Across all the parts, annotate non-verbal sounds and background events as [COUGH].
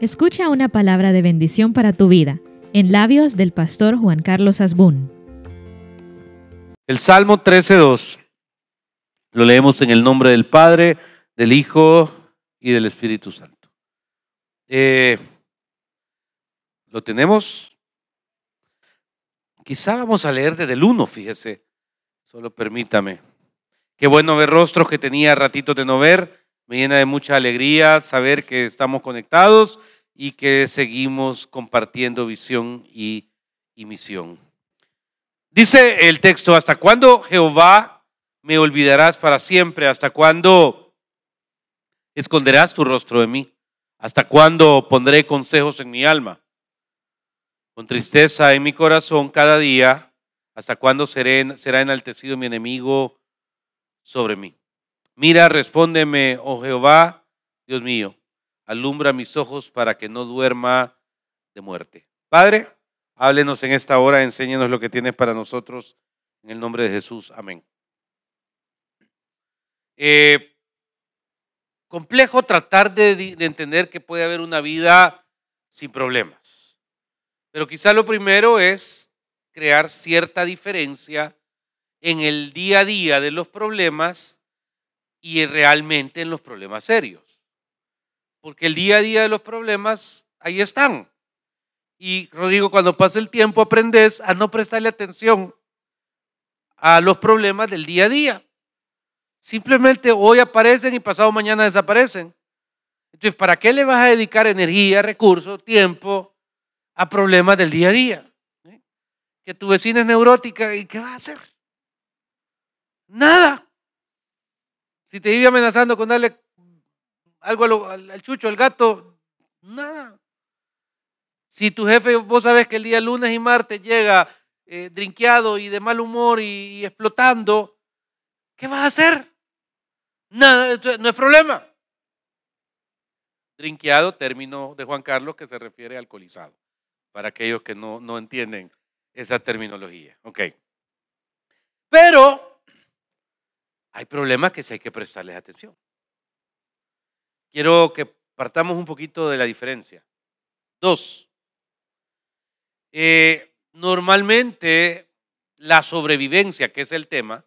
Escucha una palabra de bendición para tu vida en labios del pastor Juan Carlos Asbún. El Salmo 13.2 lo leemos en el nombre del Padre, del Hijo y del Espíritu Santo. Eh, ¿Lo tenemos? Quizá vamos a leer desde el 1, fíjese. Solo permítame. Qué bueno ver rostros que tenía ratitos de no ver. Me llena de mucha alegría saber que estamos conectados y que seguimos compartiendo visión y, misión. Dice el texto, ¿hasta cuándo Jehová me olvidarás para siempre? ¿Hasta cuándo esconderás tu rostro de mí? ¿Hasta cuándo pondré consejos en mi alma? Con tristeza en mi corazón cada día, ¿hasta cuándo será enaltecido mi enemigo sobre mí? Mira, respóndeme, oh Jehová, Dios mío, alumbra mis ojos para que no duerma de muerte. Padre, háblenos en esta hora, enséñanos lo que tienes para nosotros, en el nombre de Jesús. Amén. Eh, complejo tratar de, de entender que puede haber una vida sin problemas. Pero quizá lo primero es crear cierta diferencia en el día a día de los problemas y realmente en los problemas serios. Porque el día a día de los problemas, ahí están. Y Rodrigo, cuando pasa el tiempo aprendes a no prestarle atención a los problemas del día a día. Simplemente hoy aparecen y pasado mañana desaparecen. Entonces, ¿para qué le vas a dedicar energía, recursos, tiempo a problemas del día a día? ¿Eh? Que tu vecina es neurótica y ¿qué vas a hacer? Nada. Si te vive amenazando con darle algo al, chucho, al gato, nada. Si tu jefe, vos sabes que el día lunes y martes llega eh, drinqueado y de mal humor y, explotando, ¿qué vas a hacer? Nada, no es problema. Drinqueado, término de Juan Carlos que se refiere a alcoholizado, para aquellos que no, no entienden esa terminología. Ok. Pero hay problemas que sí hay que prestarles atención. Quiero que partamos un poquito de la diferencia. Dos, eh, normalmente la sobrevivencia, que es el tema,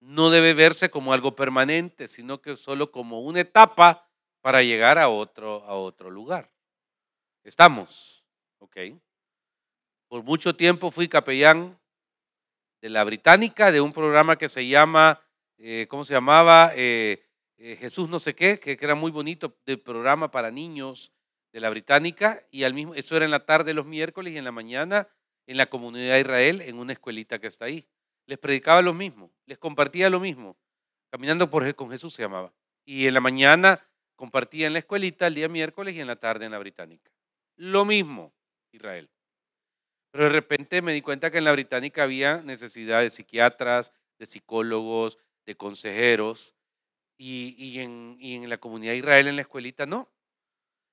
no debe verse como algo permanente, sino que solo como una etapa para llegar a otro, a otro lugar. Estamos, ¿ok? Por mucho tiempo fui capellán de la Británica, de un programa que se llama eh, ¿cómo se llamaba? Eh, eh, Jesús no sé qué, que, era muy bonito, del programa para niños de la Británica, y al mismo, eso era en la tarde los miércoles y en la mañana en la comunidad de Israel, en una escuelita que está ahí. Les predicaba lo mismo, les compartía lo mismo. Caminando por, con Jesús se llamaba. Y en la mañana compartía en la escuelita el día miércoles y en la tarde en la Británica. Lo mismo, Israel. Pero de repente me di cuenta que en la Británica había necesidad de psiquiatras, de psicólogos, de consejeros, y, en, en, la comunidad de Israel, en la escuelita, no.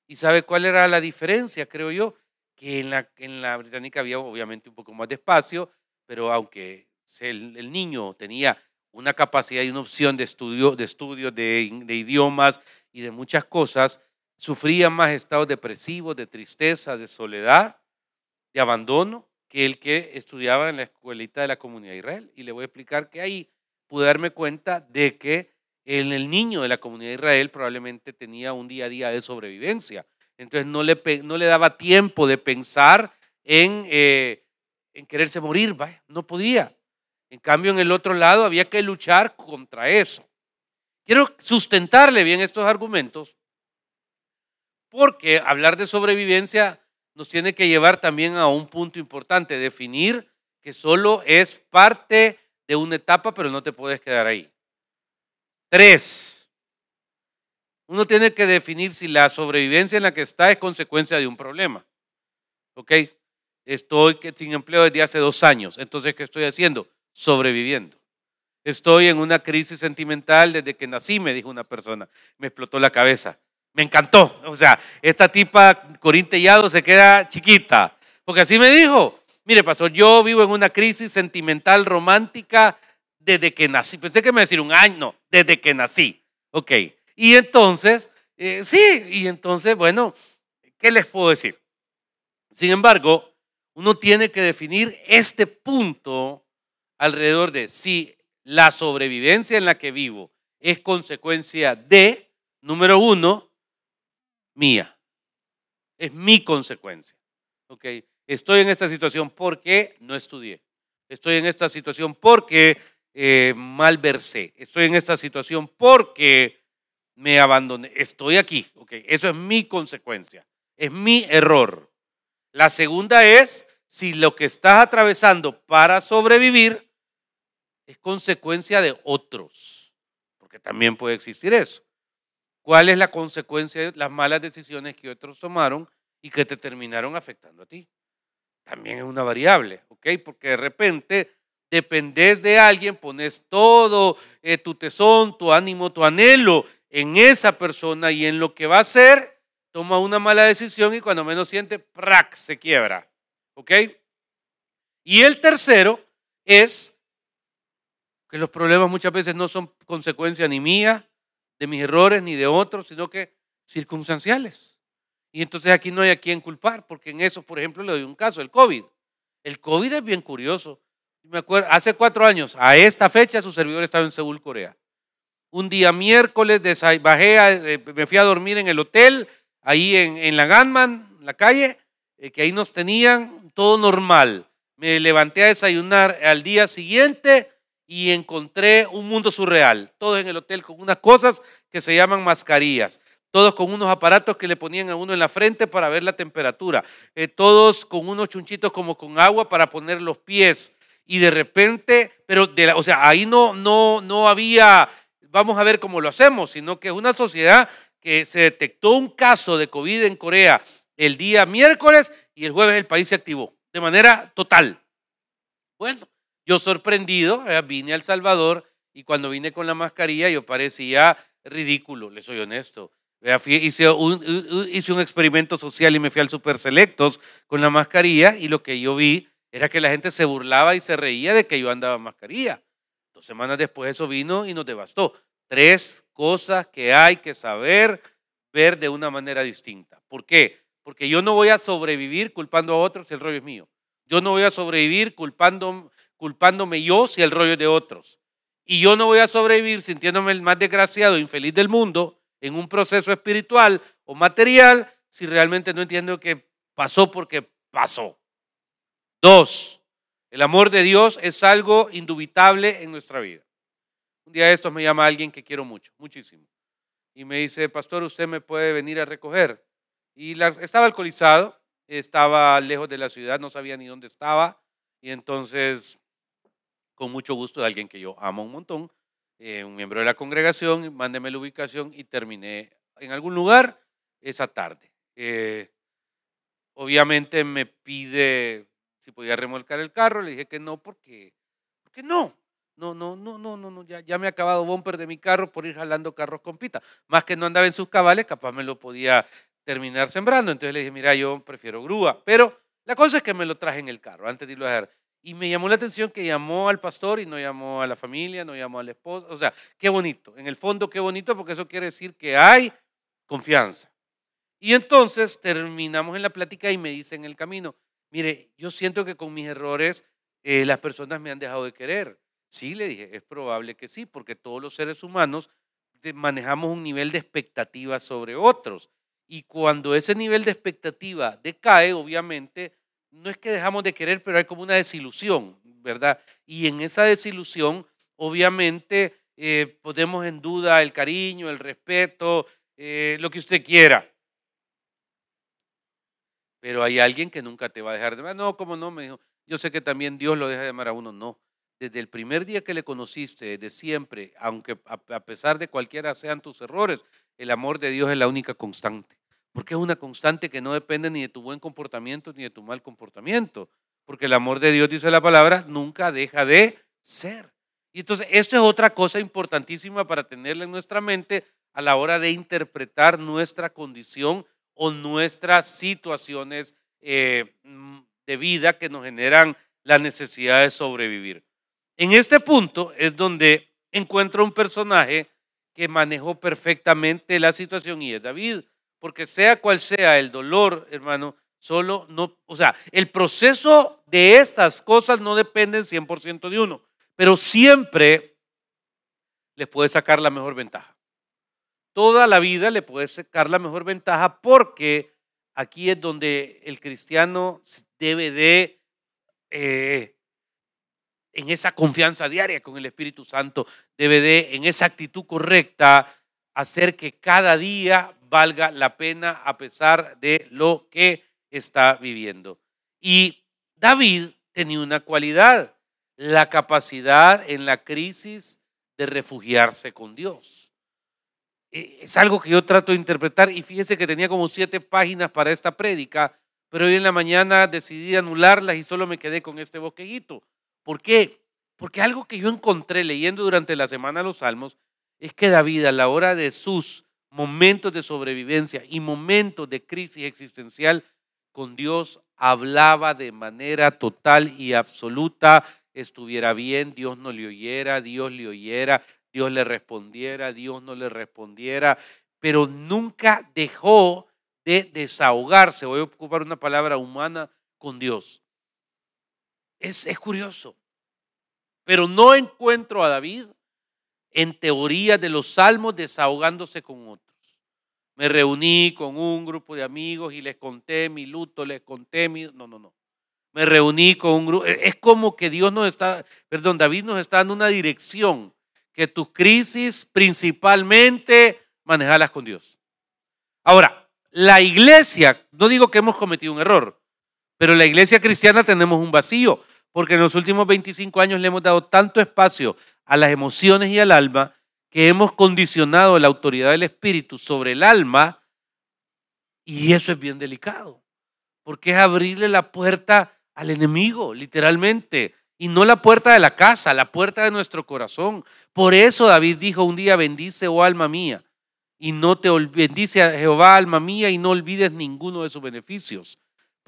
¿Y sabe cuál era la diferencia, creo yo? Que en la, en la británica había obviamente un poco más de espacio, pero aunque el, niño tenía una capacidad y una opción de estudio, de, estudio de idiomas y de muchas cosas, sufría más estados depresivos, de tristeza, de soledad, de abandono, que el que estudiaba en la escuelita de la comunidad de Israel. Y le voy a explicar que ahí pude darme cuenta de que en el niño de la comunidad de Israel probablemente tenía un día a día de sobrevivencia. Entonces no le, no le daba tiempo de pensar en, eh, en quererse morir, no podía. En cambio, en el otro lado había que luchar contra eso. Quiero sustentarle bien estos argumentos porque hablar de sobrevivencia nos tiene que llevar también a un punto importante, definir que solo es parte de una etapa, pero no te puedes quedar ahí. Tres, uno tiene que definir si la sobrevivencia en la que está es consecuencia de un problema. ¿Ok? Estoy sin empleo desde hace dos años. Entonces, ¿qué estoy haciendo? Sobreviviendo. Estoy en una crisis sentimental desde que nací, me dijo una persona. Me explotó la cabeza. Me encantó. O sea, esta tipa corintellado se queda chiquita. Porque así me dijo. Mire, pastor, yo vivo en una crisis sentimental romántica desde que nací. Pensé que me iba a decir un año, no, desde que nací. Ok. Y entonces, eh, sí, y entonces, bueno, ¿qué les puedo decir? Sin embargo, uno tiene que definir este punto alrededor de si la sobrevivencia en la que vivo es consecuencia de, número uno, mía. Es mi consecuencia. Estoy en esta situación porque no estudié. Estoy en esta situación porque eh, malversé. Estoy en esta situación porque me abandoné. Estoy aquí. Eso es mi consecuencia. Es mi error. La segunda es si lo que estás atravesando para sobrevivir es consecuencia de otros, porque también puede existir eso. ¿Cuál es la consecuencia de las malas decisiones que otros tomaron y que te terminaron afectando a ti? También es una variable, ¿ok? Porque de repente dependes de alguien, pones todo eh, tu tesón, tu ánimo, tu anhelo en esa persona y en lo que va a hacer, toma una mala decisión y cuando menos siente, ¡prac! se quiebra. ¿Ok? Y el tercero es que los problemas muchas veces no son consecuencia ni mía, de mis errores, ni de otros, sino que circunstanciales. Y entonces aquí no hay a quién culpar, porque en eso, por ejemplo, le doy un caso, el COVID. El COVID es bien curioso. Me acuerdo, hace cuatro años, a esta fecha, su servidor estaba en Seúl, Corea. Un día miércoles bajé, eh, me fui a dormir en el hotel, ahí en, en la Ganman, en la calle, eh, que ahí nos tenían, todo normal. Me levanté a desayunar al día siguiente, y encontré un mundo surreal. Todos en el hotel con unas cosas que se llaman mascarillas. Todos con unos aparatos que le ponían a uno en la frente para ver la temperatura. Eh, todos con unos chunchitos como con agua para poner los pies. Y de repente, pero de o sea, ahí no, no, no había, vamos a ver cómo lo hacemos, sino que es una sociedad que se detectó un caso de COVID en Corea el día miércoles y el jueves el país se activó de manera total. Bueno, yo sorprendido, eh, vine al Salvador y cuando vine con la mascarilla yo parecía ridículo, le soy honesto. hice, un, hice un experimento social y me fui al Super Selectos con la mascarilla y lo que yo vi era que la gente se burlaba y se reía de que yo andaba mascarilla. Dos semanas después eso vino y nos devastó. Tres cosas que hay que saber ver de una manera distinta. ¿Por qué? Porque yo no voy a sobrevivir culpando a otros, el rollo es mío. Yo no voy a sobrevivir culpando, culpándome yo si el rollo de otros. Y yo no voy a sobrevivir sintiéndome el más desgraciado e infeliz del mundo en un proceso espiritual o material si realmente no entiendo que pasó porque pasó. Dos, el amor de Dios es algo indubitable en nuestra vida. Un día de estos me llama alguien que quiero mucho, muchísimo. Y me dice, pastor, usted me puede venir a recoger. Y estaba alcoholizado, estaba lejos de la ciudad, no sabía ni dónde estaba. Y entonces con mucho gusto de alguien que yo amo un montón, eh, un miembro de la congregación, mándeme la ubicación y terminé en algún lugar esa tarde. Eh, obviamente me pide si podía remolcar el carro, le dije que no, porque, porque no. No, no, no, no, no, no, ya, ya me ha acabado bumper de mi carro por ir jalando carros con pita. Más que no andaba en sus cabales, capaz me lo podía terminar sembrando. Entonces le dije, mira, yo prefiero grúa. Pero la cosa es que me lo traje en el carro antes de irlo a dejar. Y me llamó la atención que llamó al pastor y no llamó a la familia, no llamó al esposo. O sea, qué bonito. En el fondo, qué bonito porque eso quiere decir que hay confianza. Y entonces terminamos en la plática y me dice en el camino, mire, yo siento que con mis errores eh, las personas me han dejado de querer. Sí, le dije, es probable que sí, porque todos los seres humanos manejamos un nivel de expectativa sobre otros. Y cuando ese nivel de expectativa decae, obviamente, no es que dejamos de querer, pero hay como una desilusión, ¿verdad? Y en esa desilusión, obviamente, eh, ponemos en duda el cariño, el respeto, eh, lo que usted quiera. Pero hay alguien que nunca te va a dejar de amar. No, ¿cómo no? Me dijo, yo sé que también Dios lo deja de amar a uno. No. Desde el primer día que le conociste, desde siempre, aunque a pesar de cualquiera sean tus errores, el amor de Dios es la única constante. Porque es una constante que no depende ni de tu buen comportamiento ni de tu mal comportamiento. Porque el amor de Dios, dice la palabra, nunca deja de ser. Y entonces, esto es otra cosa importantísima para tenerla en nuestra mente a la hora de interpretar nuestra condición o nuestras situaciones eh, de vida que nos generan la necesidad de sobrevivir. En este punto es donde encuentro un personaje que manejó perfectamente la situación y es David. Porque sea cual sea el dolor, hermano, solo no, o sea, el proceso de estas cosas no depende 100% de uno, pero siempre les puede sacar la mejor ventaja. Toda la vida le puede sacar la mejor ventaja porque aquí es donde el cristiano debe de, eh, en esa confianza diaria con el Espíritu Santo, debe de, en esa actitud correcta, hacer que cada día valga la pena a pesar de lo que está viviendo. Y David tenía una cualidad, la capacidad en la crisis de refugiarse con Dios. E, es algo que yo trato de interpretar y fíjese que tenía como siete páginas para esta prédica, pero hoy en la mañana decidí anularlas y solo me quedé con este bosquejito. ¿Por qué? Porque algo que yo encontré leyendo durante la semana los salmos es que David a la hora de sus momentos de sobrevivencia y momentos de crisis existencial con Dios hablaba de manera total y absoluta, estuviera bien, Dios no le oyera, Dios le oyera, Dios le respondiera, Dios no le respondiera, pero nunca dejó de desahogarse, voy a ocupar una palabra humana, con Dios. Es, es curioso, pero no encuentro a David en teoría de los salmos desahogándose con otros. Me reuní con un grupo de amigos y les conté mi luto, les conté mi... No, no, no. Me reuní con un grupo... Es como que Dios nos está, perdón, David nos está dando una dirección, que tus crisis principalmente manejarlas con Dios. Ahora, la iglesia, no digo que hemos cometido un error, pero la iglesia cristiana tenemos un vacío, porque en los últimos 25 años le hemos dado tanto espacio a las emociones y al alma que hemos condicionado la autoridad del Espíritu sobre el alma y eso es bien delicado, porque es abrirle la puerta al enemigo, literalmente, y no la puerta de la casa, la puerta de nuestro corazón. Por eso David dijo un día, bendice, oh alma mía, y no te bendice a Jehová, alma mía, y no olvides ninguno de sus beneficios.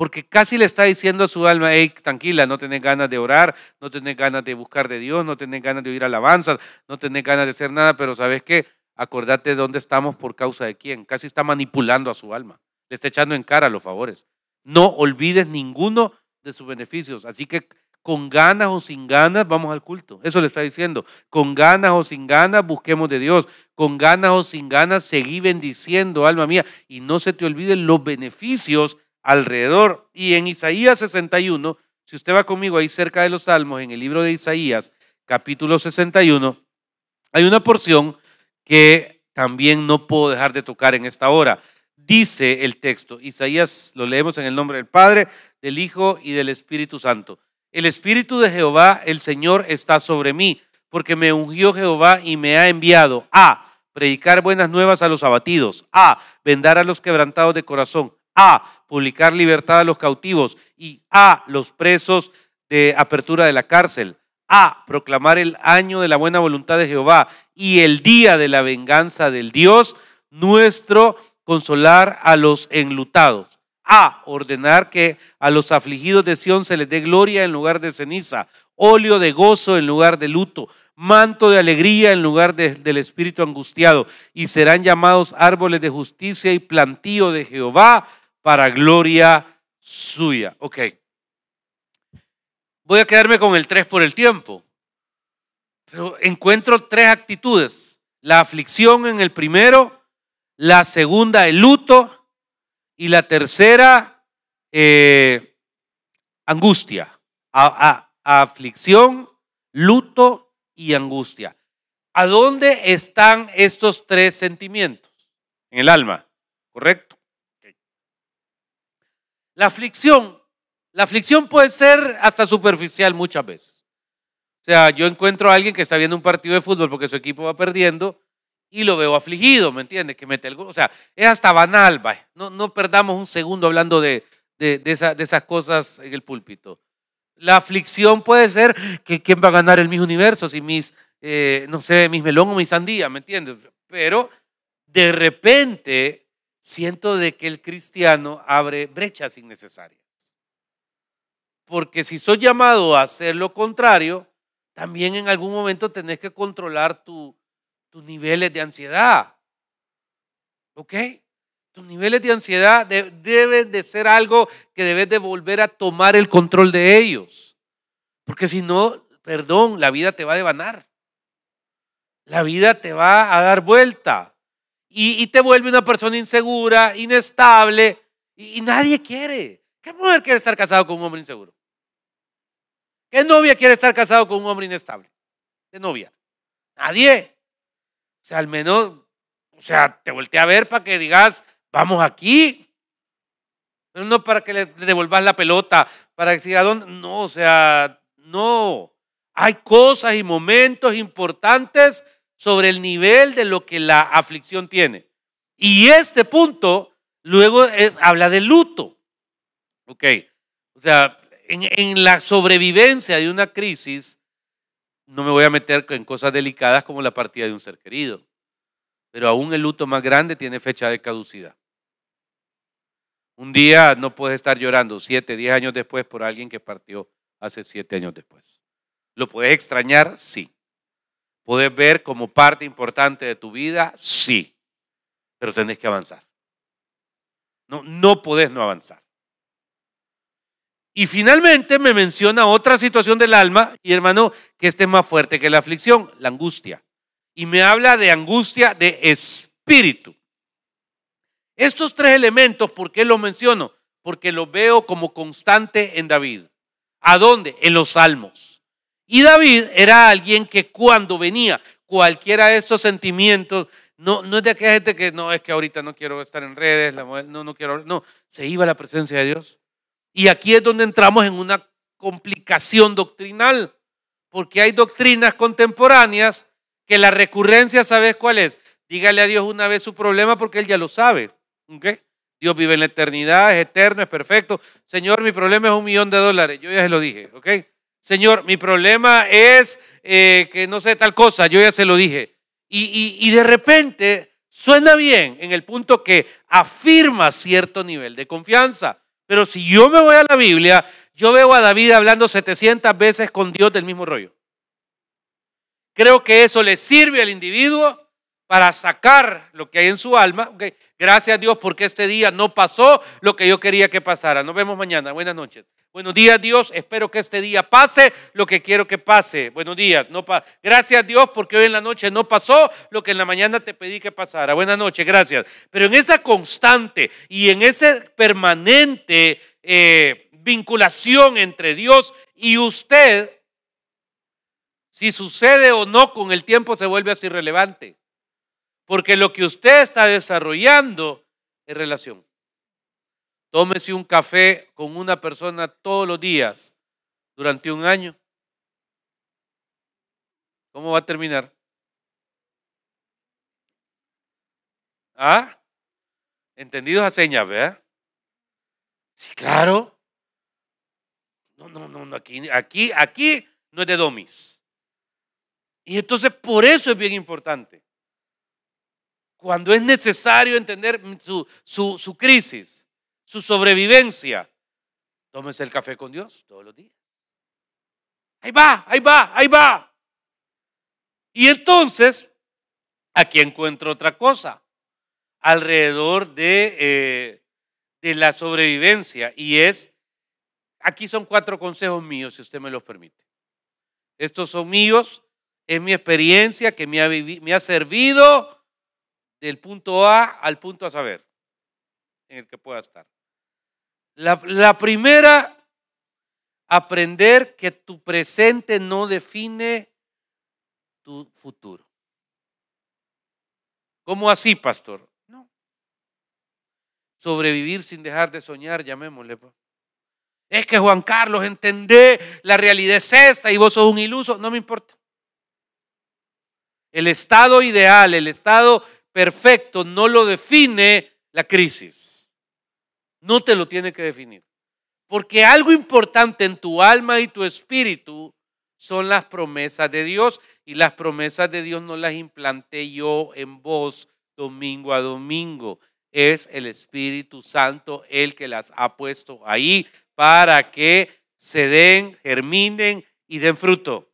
Porque casi le está diciendo a su alma, hey, tranquila, no tenés ganas de orar, no tenés ganas de buscar de Dios, no tenés ganas de oír alabanzas, no tenés ganas de hacer nada, pero ¿sabes qué? Acordate de dónde estamos por causa de quién. Casi está manipulando a su alma. Le está echando en cara los favores. No olvides ninguno de sus beneficios. Así que con ganas o sin ganas vamos al culto. Eso le está diciendo. Con ganas o sin ganas busquemos de Dios. Con ganas o sin ganas seguí bendiciendo, alma mía. Y no se te olviden los beneficios alrededor. Y en Isaías 61, si usted va conmigo ahí cerca de los Salmos, en el libro de Isaías, capítulo 61, hay una porción que también no puedo dejar de tocar en esta hora. Dice el texto, Isaías lo leemos en el nombre del Padre, del Hijo y del Espíritu Santo. El Espíritu de Jehová, el Señor, está sobre mí, porque me ungió Jehová y me ha enviado a predicar buenas nuevas a los abatidos, a vendar a los quebrantados de corazón, a publicar libertad a los cautivos y a los presos de apertura de la cárcel, a proclamar el año de la buena voluntad de Jehová y el día de la venganza del Dios nuestro, consolar a los enlutados, a ordenar que a los afligidos de Sión se les dé gloria en lugar de ceniza, óleo de gozo en lugar de luto, manto de alegría en lugar del espíritu angustiado, y serán llamados árboles de justicia y plantío de Jehová, para gloria suya. Ok. Voy a quedarme con el 3 por el tiempo. Pero encuentro tres actitudes. La aflicción en el primero, la segunda el luto y la tercera eh, angustia. aflicción, luto y angustia. ¿A dónde están estos tres sentimientos? En el alma, ¿correcto? La aflicción, la aflicción puede ser hasta superficial muchas veces. O sea, yo encuentro a alguien que está viendo un partido de fútbol porque su equipo va perdiendo y lo veo afligido, ¿me entiendes? Que mete el O sea, es hasta banal, No, no perdamos un segundo hablando de, de, esas cosas en el púlpito. La aflicción puede ser que quién va a ganar el mis universo, si mis, eh, no sé, mis melón o mis sandía, ¿me entiendes? Pero de repente siento de que el cristiano abre brechas innecesarias. Porque si soy llamado a hacer lo contrario, también en algún momento tenés que controlar tus niveles de ansiedad. ¿Ok? Tus niveles de ansiedad deben de ser algo que debes de volver a tomar el control de ellos. Porque si no, perdón, la vida te va a devanar. La vida te va a dar vuelta. Y, te vuelve una persona insegura, inestable. Y, nadie quiere. ¿Qué mujer quiere estar casado con un hombre inseguro? ¿Qué novia quiere estar casado con un hombre inestable? ¿Qué novia? Nadie. O sea, al menos, o sea, te volteé a ver para que digas, vamos aquí. Pero no para que le devuelvas la pelota, para que siga dónde. No, o sea, no. Hay cosas y momentos importantes sobre el nivel de lo que la aflicción tiene. Y este punto luego habla de luto. Ok. O sea, en, en la sobrevivencia de una crisis, no me voy a meter en cosas delicadas como la partida de un ser querido. Pero aún el luto más grande tiene fecha de caducidad. Un día no puedes estar llorando siete, diez años después por alguien que partió hace siete años después. ¿Lo puedes extrañar? Sí. ¿Puedes ver como parte importante de tu vida? Sí. Pero tenés que avanzar. No, no podés no avanzar. Y finalmente me menciona otra situación del alma, y hermano, que este es más fuerte que la aflicción, la angustia. Y me habla de angustia de espíritu. Estos tres elementos, ¿por qué los menciono? Porque los veo como constante en David. ¿A dónde? En los salmos. Y David era alguien que cuando venía cualquiera de estos sentimientos, no, no es de aquella gente que no, es que ahorita no quiero estar en redes, no, no quiero, no, se iba a la presencia de Dios y aquí es donde entramos en una complicación doctrinal, porque hay doctrinas contemporáneas que la recurrencia, ¿sabes cuál es? Dígale a Dios una vez su problema porque Él ya lo sabe. Dios vive en la eternidad, es eterno, es perfecto. Señor, mi problema es un millón de dólares. Yo ya se lo dije, ¿ok? Señor, mi problema es eh, que no sé tal cosa. Yo ya se lo dije. Y, de repente suena bien en el punto que afirma cierto nivel de confianza. Pero si yo me voy a la Biblia, yo veo a David hablando 700 veces con Dios del mismo rollo. Creo que eso le sirve al individuo para sacar lo que hay en su alma. Gracias a Dios porque este día no pasó lo que yo quería que pasara. Nos vemos mañana. Buenas noches. Buenos días Dios. Espero que este día pase lo que quiero que pase. Buenos días. No gracias a Dios porque hoy en la noche no pasó lo que en la mañana te pedí que pasara. Buenas noches. Gracias. Pero en esa constante y en ese permanente eh, vinculación entre Dios y usted, si sucede o no con el tiempo se vuelve así irrelevante. Porque lo que usted está desarrollando es relación. Tómese un café con una persona todos los días durante un año. ¿Cómo va a terminar? ¿Ah? Entendidos a señas, ¿verdad? Sí, claro. No, no, no, aquí, aquí, aquí no es de domis. Y entonces por eso es bien importante cuando es necesario entender su, su, crisis, su sobrevivencia, tómese el café con Dios todos los días. Ahí va, ahí va, ahí va. Y entonces, aquí encuentro otra cosa alrededor de, eh, de la sobrevivencia y es, aquí son cuatro consejos míos, si usted me los permite. Estos son míos, es mi experiencia que me ha, me ha servido del punto A al punto a saber en el que pueda estar. La, la primera, aprender que tu presente no define tu futuro. ¿Cómo así, pastor? No. Sobrevivir sin dejar de soñar, llamémosle. Pues. Es que Juan Carlos, entendé, la realidad es esta y vos sos un iluso, no me importa. El estado ideal, el estado perfecto no lo define la crisis. No te lo tiene que definir. Porque algo importante en tu alma y tu espíritu son las promesas de Dios. Y las promesas de Dios no las implanté yo en vos domingo a domingo. Es el Espíritu Santo el que las ha puesto ahí para que se den, germinen y den fruto.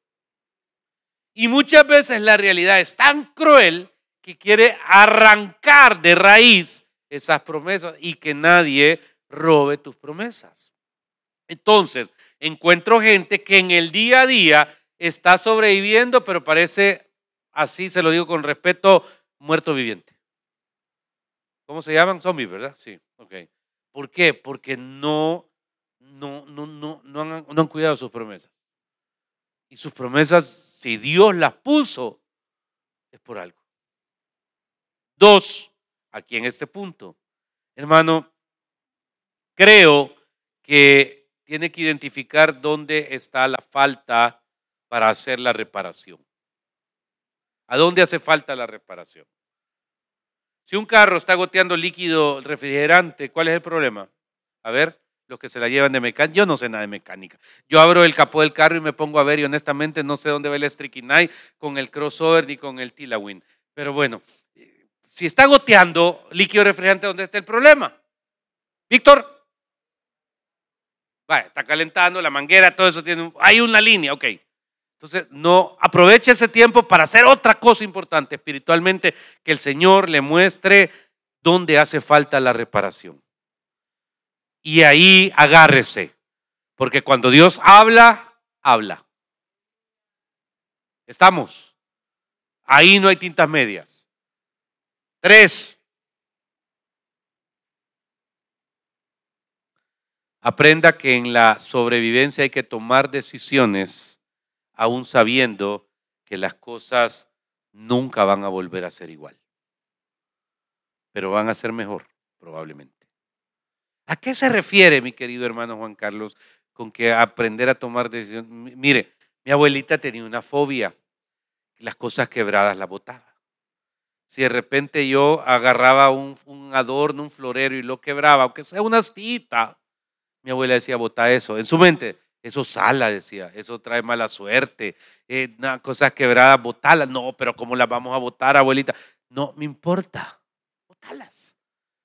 Y muchas veces la realidad es tan cruel que quiere arrancar de raíz esas promesas y que nadie robe tus promesas. Entonces, encuentro gente que en el día a día está sobreviviendo, pero parece, así se lo digo con respeto, muerto viviente. ¿Cómo se llaman? Zombies, ¿verdad? Sí, ok. ¿Por qué? Porque no, no, no, no, no, no han cuidado sus promesas. Y sus promesas, si Dios las puso, es por algo. Dos, aquí en este punto, hermano, creo que tiene que identificar dónde está la falta para hacer la reparación. ¿A dónde hace falta la reparación? Si un carro está goteando líquido refrigerante, ¿cuál es el problema? A ver, los que se la llevan de mecánica. Yo no sé nada de mecánica. Yo abro el capó del carro y me pongo a ver y honestamente no sé dónde va el Strikinai con el crossover ni con el Tilawin. Pero bueno, si está goteando líquido refrigerante, ¿dónde está el problema? Víctor. Vaya, está calentando la manguera, todo eso tiene. Hay una línea, ok. Entonces, no aproveche ese tiempo para hacer otra cosa importante espiritualmente, que el Señor le muestre dónde hace falta la reparación. Y ahí agárrese, porque cuando Dios habla, habla. Estamos. Ahí no hay tintas medias. Tres. Aprenda que en la sobrevivencia hay que tomar decisiones aún sabiendo que las cosas nunca van a volver a ser igual. Pero van a ser mejor, probablemente. ¿A qué se refiere, mi querido hermano Juan Carlos, con que aprender a tomar decisiones? Mire, mi abuelita tenía una fobia. Las cosas quebradas la botaba. Si de repente yo agarraba un, adorno, un florero y lo quebraba, aunque sea una astita, mi abuela decía, bota eso. En su mente, eso sala, decía, eso trae mala suerte, eh, cosas quebradas, botalas. No, pero ¿cómo las vamos a botar, abuelita? No me importa, botalas.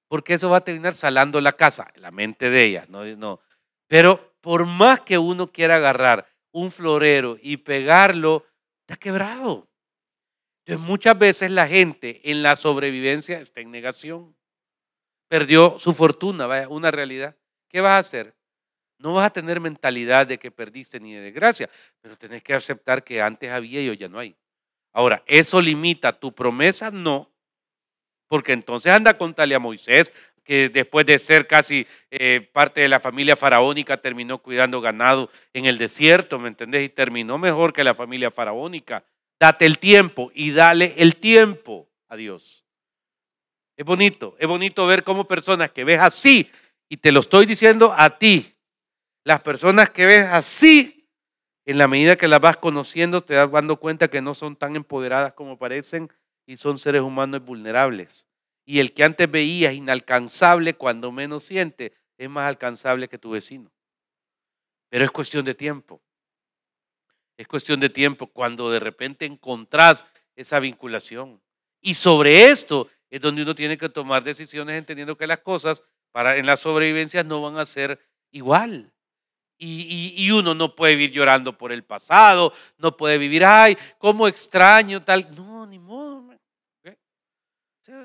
Porque eso va a terminar salando la casa, la mente de ella, no, no. Pero por más que uno quiera agarrar un florero y pegarlo, está quebrado. Entonces muchas veces la gente en la sobrevivencia está en negación. Perdió su fortuna, vaya, una realidad. ¿Qué vas a hacer? No vas a tener mentalidad de que perdiste ni de desgracia, pero tenés que aceptar que antes había y hoy ya no hay. Ahora, ¿eso limita tu promesa? No, porque entonces anda con a Moisés, que después de ser casi eh, parte de la familia faraónica terminó cuidando ganado en el desierto, ¿me entendés? Y terminó mejor que la familia faraónica. Date el tiempo y dale el tiempo a Dios. Es bonito, es bonito ver cómo personas que ves así, y te lo estoy diciendo a ti, las personas que ves así, en la medida que las vas conociendo, te das dando cuenta que no son tan empoderadas como parecen y son seres humanos vulnerables. Y el que antes veías inalcanzable, cuando menos siente, es más alcanzable que tu vecino. Pero es cuestión de tiempo. Es cuestión de tiempo cuando de repente encontrás esa vinculación. Y sobre esto es donde uno tiene que tomar decisiones entendiendo que las cosas para en la sobrevivencia no van a ser igual. Y, uno no puede vivir llorando por el pasado, no puede vivir, ay, cómo extraño tal. No, ni modo.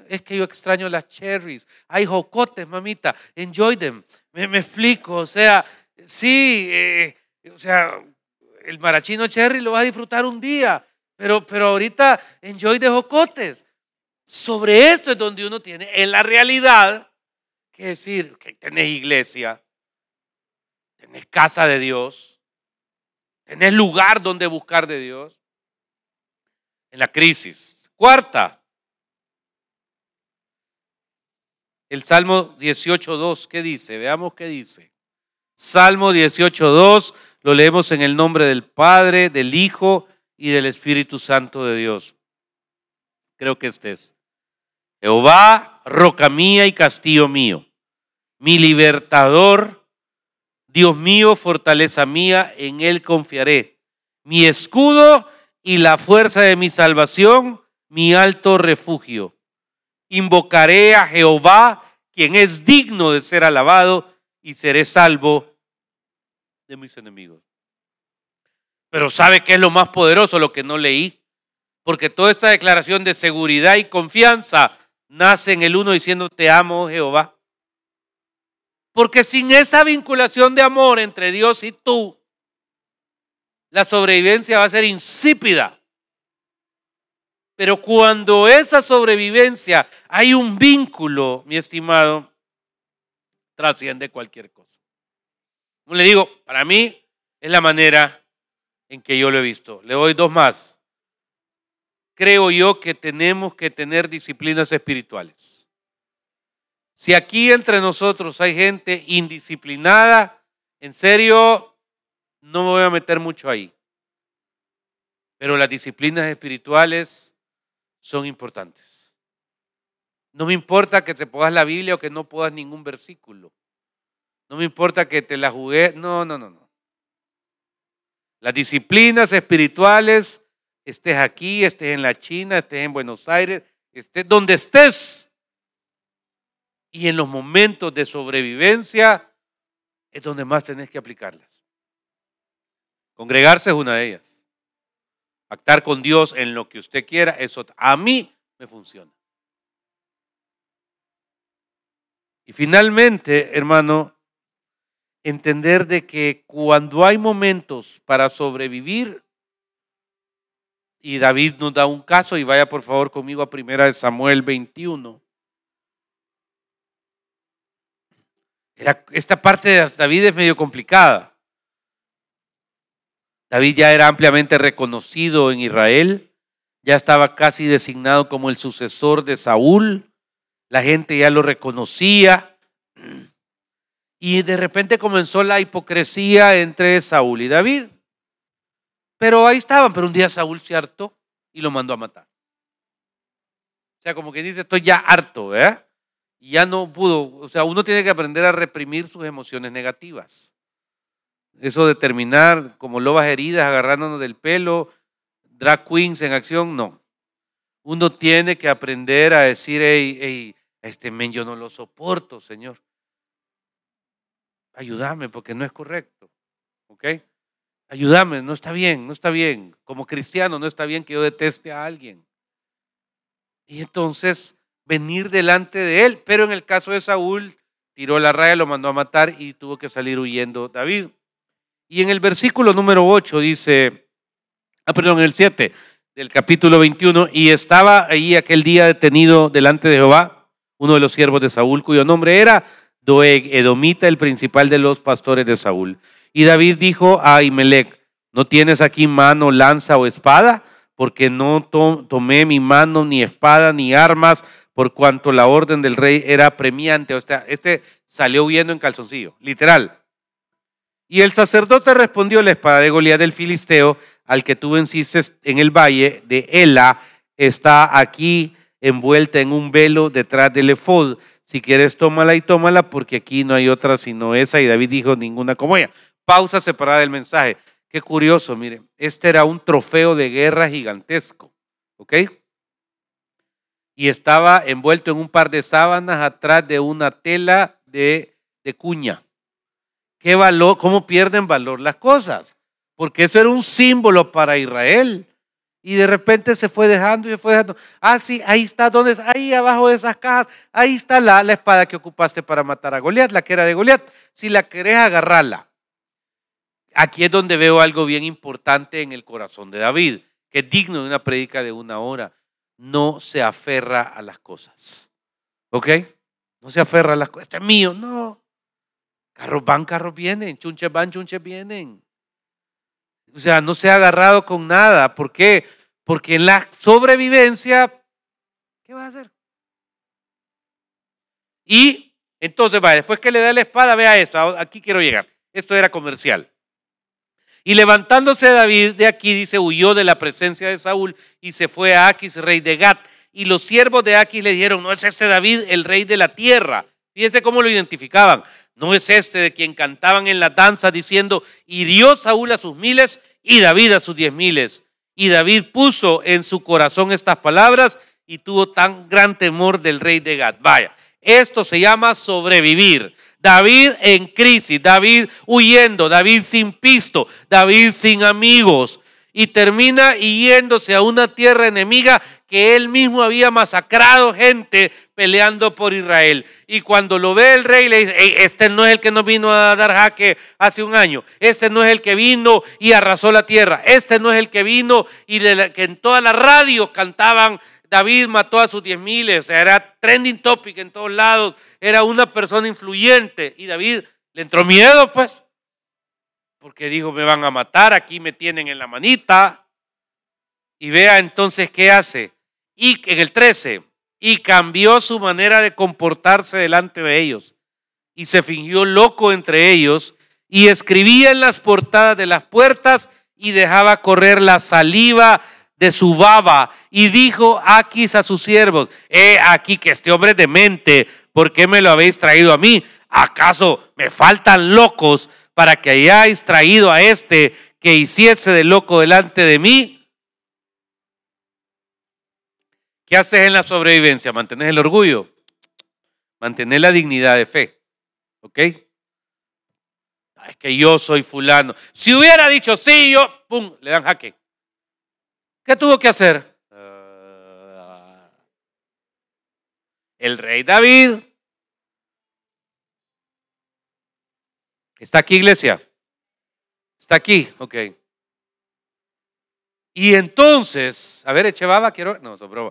Es que yo extraño las cherries. Hay jocotes, mamita. Enjoy them. Me, explico. O sea, sí, eh, o sea, el marachino cherry lo vas a disfrutar un día, pero, pero ahorita enjoy de jocotes. Sobre esto es donde uno tiene en la realidad que decir que tenés iglesia, tenés casa de Dios, tenés lugar donde buscar de Dios. En la crisis. Cuarta, el Salmo 18.2, ¿qué dice? Veamos qué dice. Salmo 18.2, lo leemos en el nombre del Padre, del Hijo y del Espíritu Santo de Dios. Creo que este es. Jehová, roca mía y castillo mío, mi libertador Dios mío, fortaleza mía, en Él confiaré. Mi escudo y la fuerza de mi salvación, mi alto refugio. Invocaré a Jehová, quien es digno de ser alabado, y seré salvo de mis enemigos. Pero ¿sabe qué es lo más poderoso? Lo que no leí. Porque toda esta declaración de seguridad y confianza nace en el uno diciendo te amo Jehová. Porque sin esa vinculación de amor entre Dios y tú, la sobrevivencia va a ser insípida. Pero cuando esa sobrevivencia hay un vínculo, mi estimado, trasciende cualquier cosa. Como le digo, para mí es la manera en que yo lo he visto. Le doy dos más. Creo yo que tenemos que tener disciplinas espirituales. Si aquí entre nosotros hay gente indisciplinada, en serio, no me voy a meter mucho ahí. Pero las disciplinas espirituales son importantes. No me importa que te puedas la Biblia o que no puedas ningún versículo. No me importa que te la jugué. No, no, no, no. Las disciplinas espirituales, estés aquí, estés en la China, estés en Buenos Aires, estés donde estés. Y en los momentos de sobrevivencia es donde más tenés que aplicarlas. Congregarse es una de ellas. Actar con Dios en lo que usted quiera, eso a mí me funciona. Y finalmente, hermano, entender de que cuando hay momentos para sobrevivir, y David nos da un caso, y vaya por favor conmigo a primera de Samuel 21. esta parte de David es medio complicada. David ya era ampliamente reconocido en Israel, ya estaba casi designado como el sucesor de Saúl, la gente ya lo reconocía y de repente comenzó la hipocresía entre Saúl y David. Pero ahí estaban, pero un día Saúl se hartó y lo mandó a matar. O sea, como que dice, estoy ya harto, ¿eh? Y ya no pudo, o sea, uno tiene que aprender a reprimir sus emociones negativas. Eso de terminar como lobas heridas agarrándonos del pelo, drag queens en acción, no. Uno tiene que aprender a decir, hey, este men yo no lo soporto, Señor. Ayúdame porque no es correcto. ¿Ok? Ayúdame, no está bien, no está bien. Como cristiano no está bien que yo deteste a alguien. Y entonces venir delante de él. Pero en el caso de Saúl, tiró la raya, lo mandó a matar y tuvo que salir huyendo David. Y en el versículo número 8 dice, ah, perdón, en el 7 del capítulo 21, y estaba ahí aquel día detenido delante de Jehová, uno de los siervos de Saúl, cuyo nombre era Doeg, Edomita, el principal de los pastores de Saúl. Y David dijo a Imelec, ¿no tienes aquí mano, lanza o espada? Porque no tomé mi mano, ni espada, ni armas, por cuanto la orden del rey era premiante. O sea, este salió huyendo en calzoncillo, literal. Y el sacerdote respondió, la espada de Goliat del Filisteo, al que tú venciste en el valle de Ela, está aquí envuelta en un velo detrás del efod. Si quieres, tómala y tómala, porque aquí no hay otra sino esa. Y David dijo, ninguna como ella. Pausa separada del mensaje. Qué curioso, mire, este era un trofeo de guerra gigantesco, ¿ok? Y estaba envuelto en un par de sábanas atrás de una tela de, de cuña. ¿Qué valor, cómo pierden valor las cosas? Porque eso era un símbolo para Israel. Y de repente se fue dejando y se fue dejando. Ah, sí, ahí está, ¿dónde Ahí abajo de esas cajas, ahí está la, la espada que ocupaste para matar a Goliat, la que era de Goliat. Si la querés, agarrarla. Aquí es donde veo algo bien importante en el corazón de David, que es digno de una predica de una hora. No se aferra a las cosas. ¿Ok? No se aferra a las cosas. Esto es mío. No. Carros van, carros vienen, chunches van, chunches vienen. O sea, no se ha agarrado con nada. ¿Por qué? Porque en la sobrevivencia, ¿qué va a hacer? Y entonces va, después que le da la espada, vea esto, aquí quiero llegar. Esto era comercial. Y levantándose David de aquí, dice, huyó de la presencia de Saúl y se fue a Aquis, rey de Gat. Y los siervos de Aquis le dijeron, no es este David el rey de la tierra. Fíjense cómo lo identificaban. No es este de quien cantaban en la danza diciendo, hirió Saúl a sus miles y David a sus diez miles. Y David puso en su corazón estas palabras y tuvo tan gran temor del rey de Gad. Vaya, esto se llama sobrevivir. David en crisis, David huyendo, David sin pisto, David sin amigos. Y termina yéndose a una tierra enemiga que él mismo había masacrado gente peleando por Israel. Y cuando lo ve el rey, le dice, este no es el que nos vino a dar jaque hace un año, este no es el que vino y arrasó la tierra, este no es el que vino y que en todas las radios cantaban, David mató a sus diez miles, o sea, era trending topic en todos lados, era una persona influyente y David le entró miedo, pues, porque dijo, me van a matar, aquí me tienen en la manita. Y vea entonces qué hace. Y en el 13, y cambió su manera de comportarse delante de ellos. Y se fingió loco entre ellos y escribía en las portadas de las puertas y dejaba correr la saliva de su baba y dijo aquí a sus siervos, he aquí que este hombre demente, ¿por qué me lo habéis traído a mí? ¿Acaso me faltan locos para que hayáis traído a este que hiciese de loco delante de mí? ¿Qué haces en la sobrevivencia? Mantener el orgullo, mantener la dignidad de fe. ¿Ok? Ah, es que yo soy fulano. Si hubiera dicho sí, yo, ¡pum!, le dan jaque. ¿Qué tuvo que hacer? Ah, el rey David. ¿Está aquí, iglesia? ¿Está aquí? Ok. Y entonces, a ver, Echevaba, quiero, no, broma.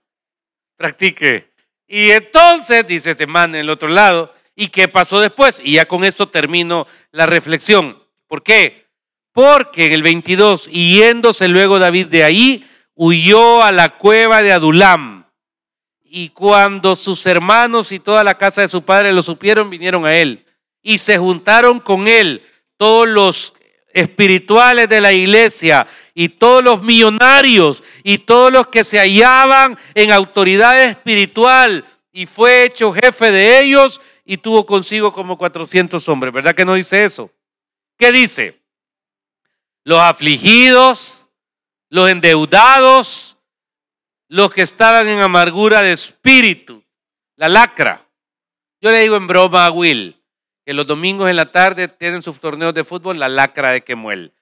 [LAUGHS] Practique. Y entonces, dice este man en el otro lado, ¿y qué pasó después? Y ya con esto termino la reflexión. ¿Por qué? Porque en el 22, yéndose luego David de ahí, huyó a la cueva de Adulam. Y cuando sus hermanos y toda la casa de su padre lo supieron, vinieron a él. Y se juntaron con él todos los espirituales de la iglesia y todos los millonarios y todos los que se hallaban en autoridad espiritual y fue hecho jefe de ellos y tuvo consigo como 400 hombres. ¿Verdad que no dice eso? ¿Qué dice? Los afligidos, los endeudados, los que estaban en amargura de espíritu, la lacra. Yo le digo en broma a Will, que los domingos en la tarde tienen sus torneos de fútbol, la lacra de Quemuel.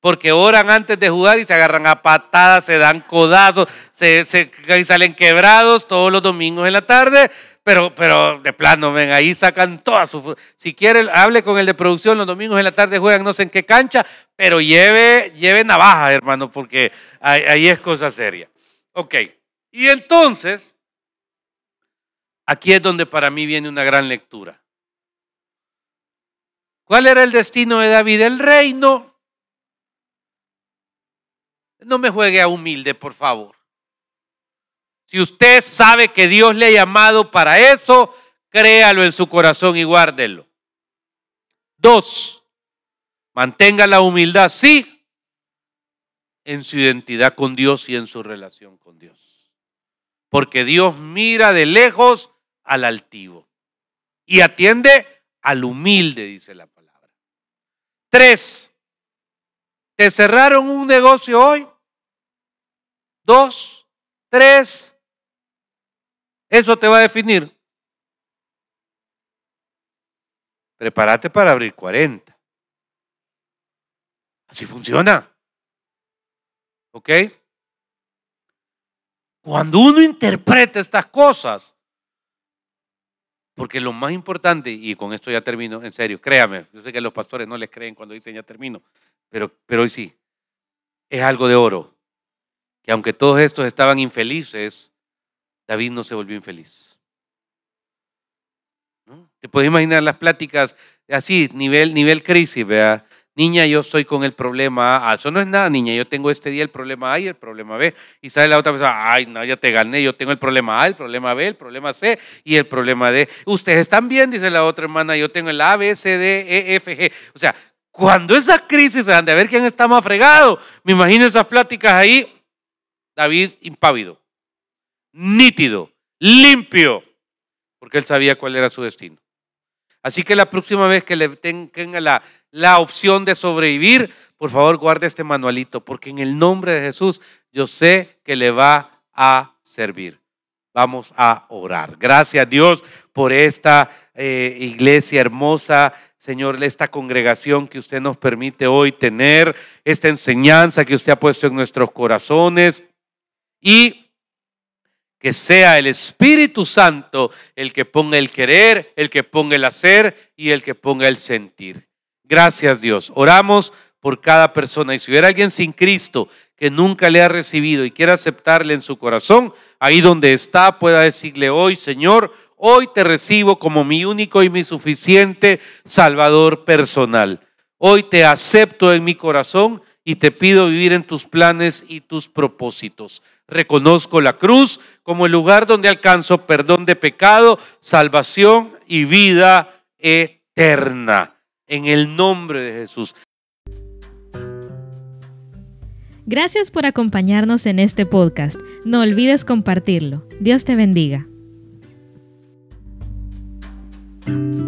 Porque oran antes de jugar y se agarran a patadas, se dan codazos, se, salen quebrados todos los domingos en la tarde. Pero, pero de plano, ven, ahí sacan toda su... Si quiere, hable con el de producción, los domingos en la tarde juegan no sé en qué cancha, pero lleve, lleve navaja, hermano, porque ahí, ahí es cosa seria. Ok, y entonces, aquí es donde para mí viene una gran lectura. ¿Cuál era el destino de David? El reino. No me juegue a humilde, por favor. Si usted sabe que Dios le ha llamado para eso, créalo en su corazón y guárdelo. Dos, mantenga la humildad, sí, en su identidad con Dios y en su relación con Dios. Porque Dios mira de lejos al altivo y atiende al humilde, dice la palabra. Tres, ¿te cerraron un negocio hoy? Dos, tres, eso te va a definir. Prepárate para abrir 40. Así funciona. ¿Ok? Cuando uno interpreta estas cosas, porque lo más importante, y con esto ya termino, en serio, créame, yo sé que los pastores no les creen cuando dicen ya termino, pero, pero hoy sí, es algo de oro. Que aunque todos estos estaban infelices, David no se volvió infeliz. Te puedes imaginar las pláticas así, nivel, nivel crisis, vea Niña, yo estoy con el problema A. Eso no es nada, niña. Yo tengo este día el problema A y el problema B. Y sale la otra persona, ay, no, ya te gané. Yo tengo el problema A, el problema B, el problema C y el problema D. Ustedes están bien, dice la otra hermana. Yo tengo el A, B, C, D, E, F, G. O sea, cuando esas crisis se de ver quién está más fregado, me imagino esas pláticas ahí. David impávido, nítido, limpio, porque él sabía cuál era su destino. Así que la próxima vez que le tenga la, la opción de sobrevivir, por favor guarde este manualito, porque en el nombre de Jesús yo sé que le va a servir. Vamos a orar. Gracias Dios por esta eh, iglesia hermosa, Señor, esta congregación que usted nos permite hoy tener, esta enseñanza que usted ha puesto en nuestros corazones. y que sea el Espíritu Santo el que ponga el querer, el que ponga el hacer y el que ponga el sentir. Gracias Dios. Oramos por cada persona. Y si hubiera alguien sin Cristo que nunca le ha recibido y quiere aceptarle en su corazón, ahí donde está pueda decirle hoy, Señor, hoy te recibo como mi único y mi suficiente Salvador personal. Hoy te acepto en mi corazón y te pido vivir en tus planes y tus propósitos. Reconozco la cruz como el lugar donde alcanzo perdón de pecado, salvación y vida eterna. En el nombre de Jesús. Gracias por acompañarnos en este podcast. No olvides compartirlo. Dios te bendiga.